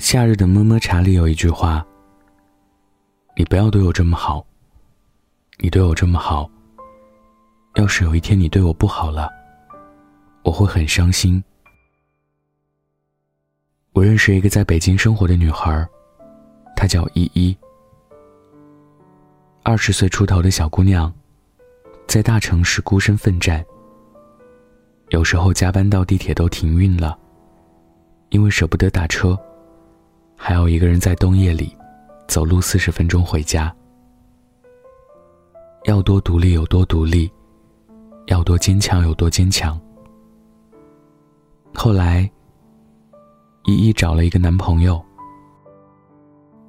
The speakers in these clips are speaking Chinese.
夏日的么么茶里有一句话：“你不要对我这么好。你对我这么好，要是有一天你对我不好了，我会很伤心。”我认识一个在北京生活的女孩，她叫依依。二十岁出头的小姑娘，在大城市孤身奋战。有时候加班到地铁都停运了，因为舍不得打车，还要一个人在冬夜里走路四十分钟回家。要多独立有多独立，要多坚强有多坚强。后来，依依找了一个男朋友，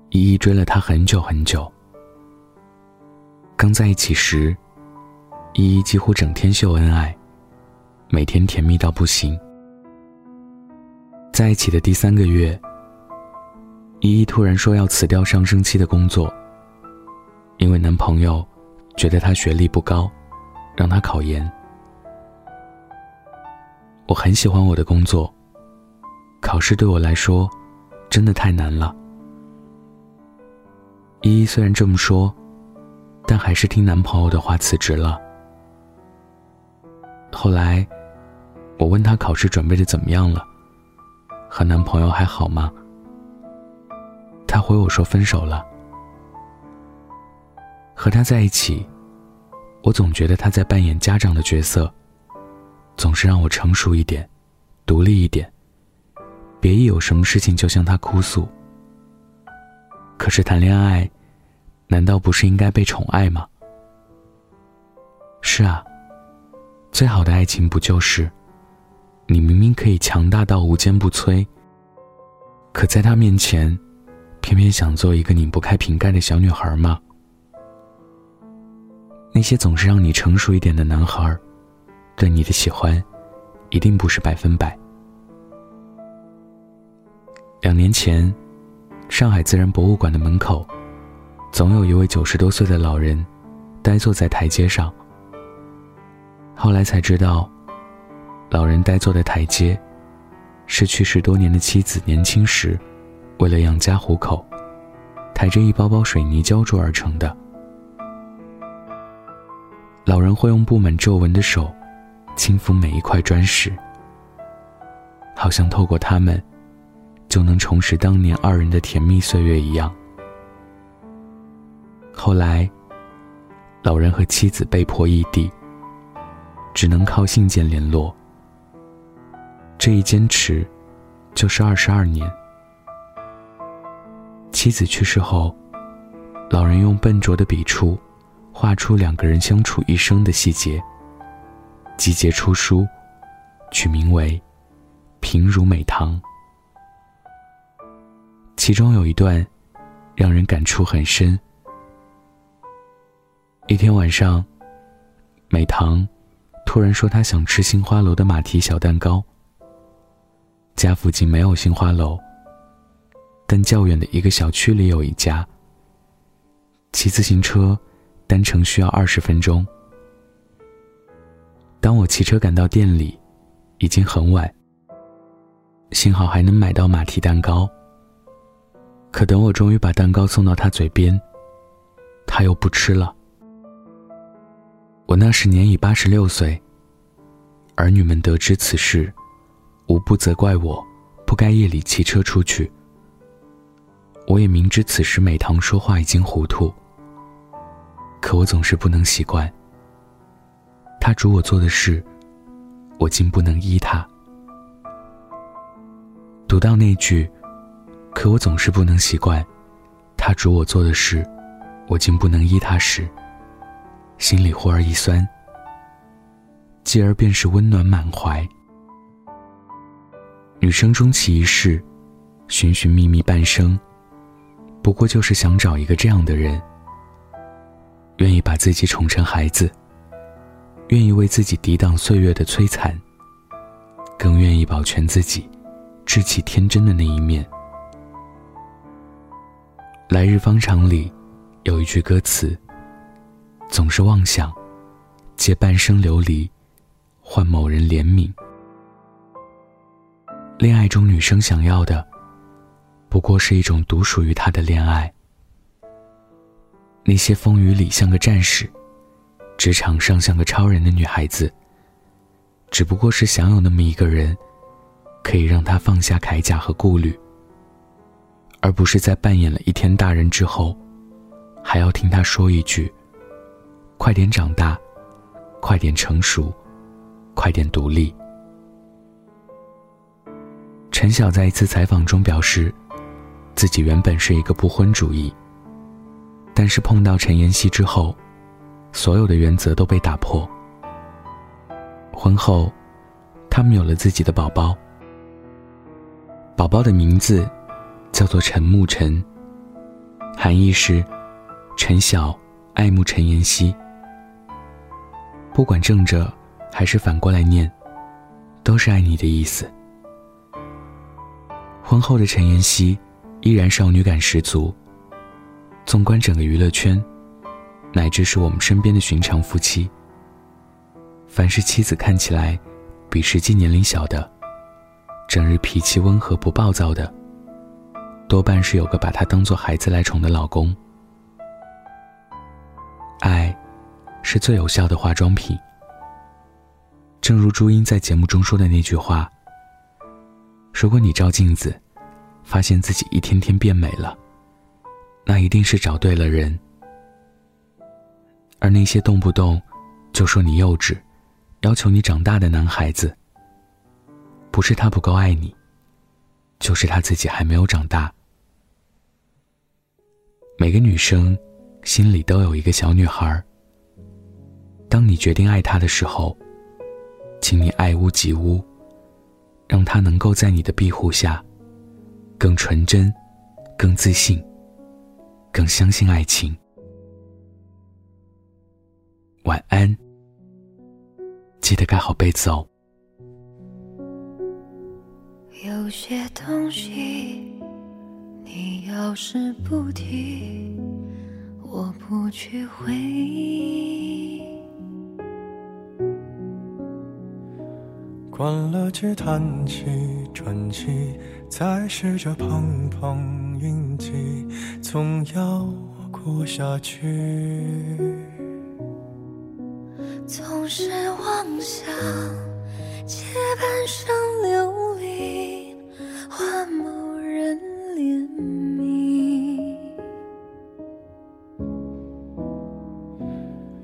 依依追了他很久很久。刚在一起时，依依几乎整天秀恩爱，每天甜蜜到不行。在一起的第三个月，依依突然说要辞掉上升期的工作，因为男朋友觉得她学历不高，让她考研。我很喜欢我的工作，考试对我来说真的太难了。依依虽然这么说。但还是听男朋友的话辞职了。后来，我问她考试准备的怎么样了，和男朋友还好吗？他回我说分手了。和他在一起，我总觉得他在扮演家长的角色，总是让我成熟一点，独立一点，别一有什么事情就向他哭诉。可是谈恋爱。难道不是应该被宠爱吗？是啊，最好的爱情不就是，你明明可以强大到无坚不摧，可在他面前，偏偏想做一个拧不开瓶盖的小女孩吗？那些总是让你成熟一点的男孩，对你的喜欢，一定不是百分百。两年前，上海自然博物馆的门口。总有一位九十多岁的老人，呆坐在台阶上。后来才知道，老人呆坐的台阶，是去世多年的妻子年轻时，为了养家糊口，抬着一包包水泥浇筑而成的。老人会用布满皱纹的手，轻抚每一块砖石，好像透过它们，就能重拾当年二人的甜蜜岁月一样。后来，老人和妻子被迫异地，只能靠信件联络。这一坚持，就是二十二年。妻子去世后，老人用笨拙的笔触，画出两个人相处一生的细节，集结出书，取名为《平如美棠》。其中有一段，让人感触很深。一天晚上，美棠突然说她想吃杏花楼的马蹄小蛋糕。家附近没有杏花楼，但较远的一个小区里有一家。骑自行车单程需要二十分钟。当我骑车赶到店里，已经很晚。幸好还能买到马蹄蛋糕。可等我终于把蛋糕送到他嘴边，他又不吃了。我那时年已八十六岁。儿女们得知此事，无不责怪我，不该夜里骑车出去。我也明知此时美棠说话已经糊涂，可我总是不能习惯。他嘱我做的事，我竟不能依他。读到那句“可我总是不能习惯”，他嘱我做的事，我竟不能依他时。心里忽而一酸，继而便是温暖满怀。女生终其一世，寻寻觅觅半生，不过就是想找一个这样的人，愿意把自己宠成孩子，愿意为自己抵挡岁月的摧残，更愿意保全自己稚气天真的那一面。来日方长里有一句歌词。总是妄想，借半生流离，换某人怜悯。恋爱中，女生想要的，不过是一种独属于他的恋爱。那些风雨里像个战士，职场上像个超人的女孩子，只不过是想有那么一个人，可以让她放下铠甲和顾虑，而不是在扮演了一天大人之后，还要听他说一句：“快点长大，快点成熟，快点独立。”陈晓在一次采访中表示，自己原本是一个不婚主义。但是碰到陈妍希之后，所有的原则都被打破。婚后，他们有了自己的宝宝。宝宝的名字叫做陈沐辰，含义是陈晓爱慕陈妍希。不管正着还是反过来念，都是爱你的意思。婚后的陈妍希依然少女感十足。纵观整个娱乐圈，乃至是我们身边的寻常夫妻，凡是妻子看起来比实际年龄小的，整日脾气温和不暴躁的，多半是有个把她当做孩子来宠的老公。爱，是最有效的化妆品。正如朱茵在节目中说的那句话：“如果你照镜子，发现自己一天天变美了。”那一定是找对了人，而那些动不动就说你幼稚、要求你长大的男孩子，不是他不够爱你，就是他自己还没有长大。每个女生心里都有一个小女孩。当你决定爱她的时候，请你爱屋及乌，让她能够在你的庇护下，更纯真，更自信。更相信爱情。晚安，记得盖好被子哦。有些东西，你要是不提，我不去回忆。关了机，叹气，转机。再试着碰碰运气，总要过下去。总是妄想借半生流离换某人怜悯，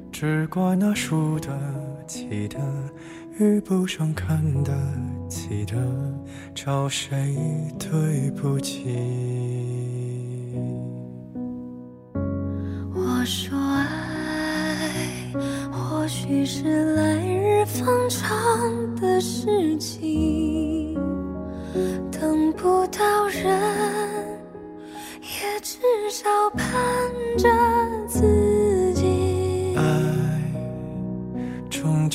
只怪那输得起的遇不上看得起的。找谁对不起？我说爱，或许是来日方长的事情，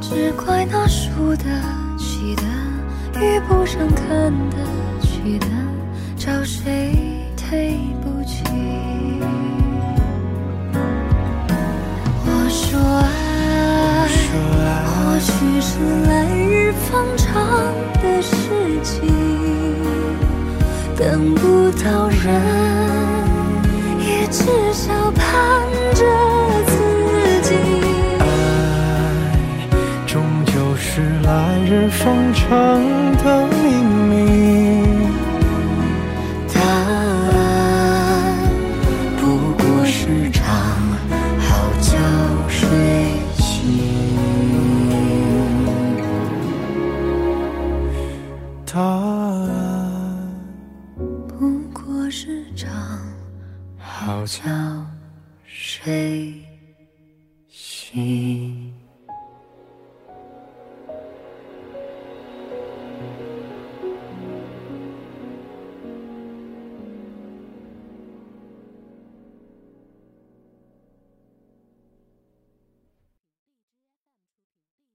只怪那输得起的，遇不上看得起的，找谁对不起？我说爱，或许是来日方长的事情，等不到人，至少盼着自己。爱终究是来日方长。悲喜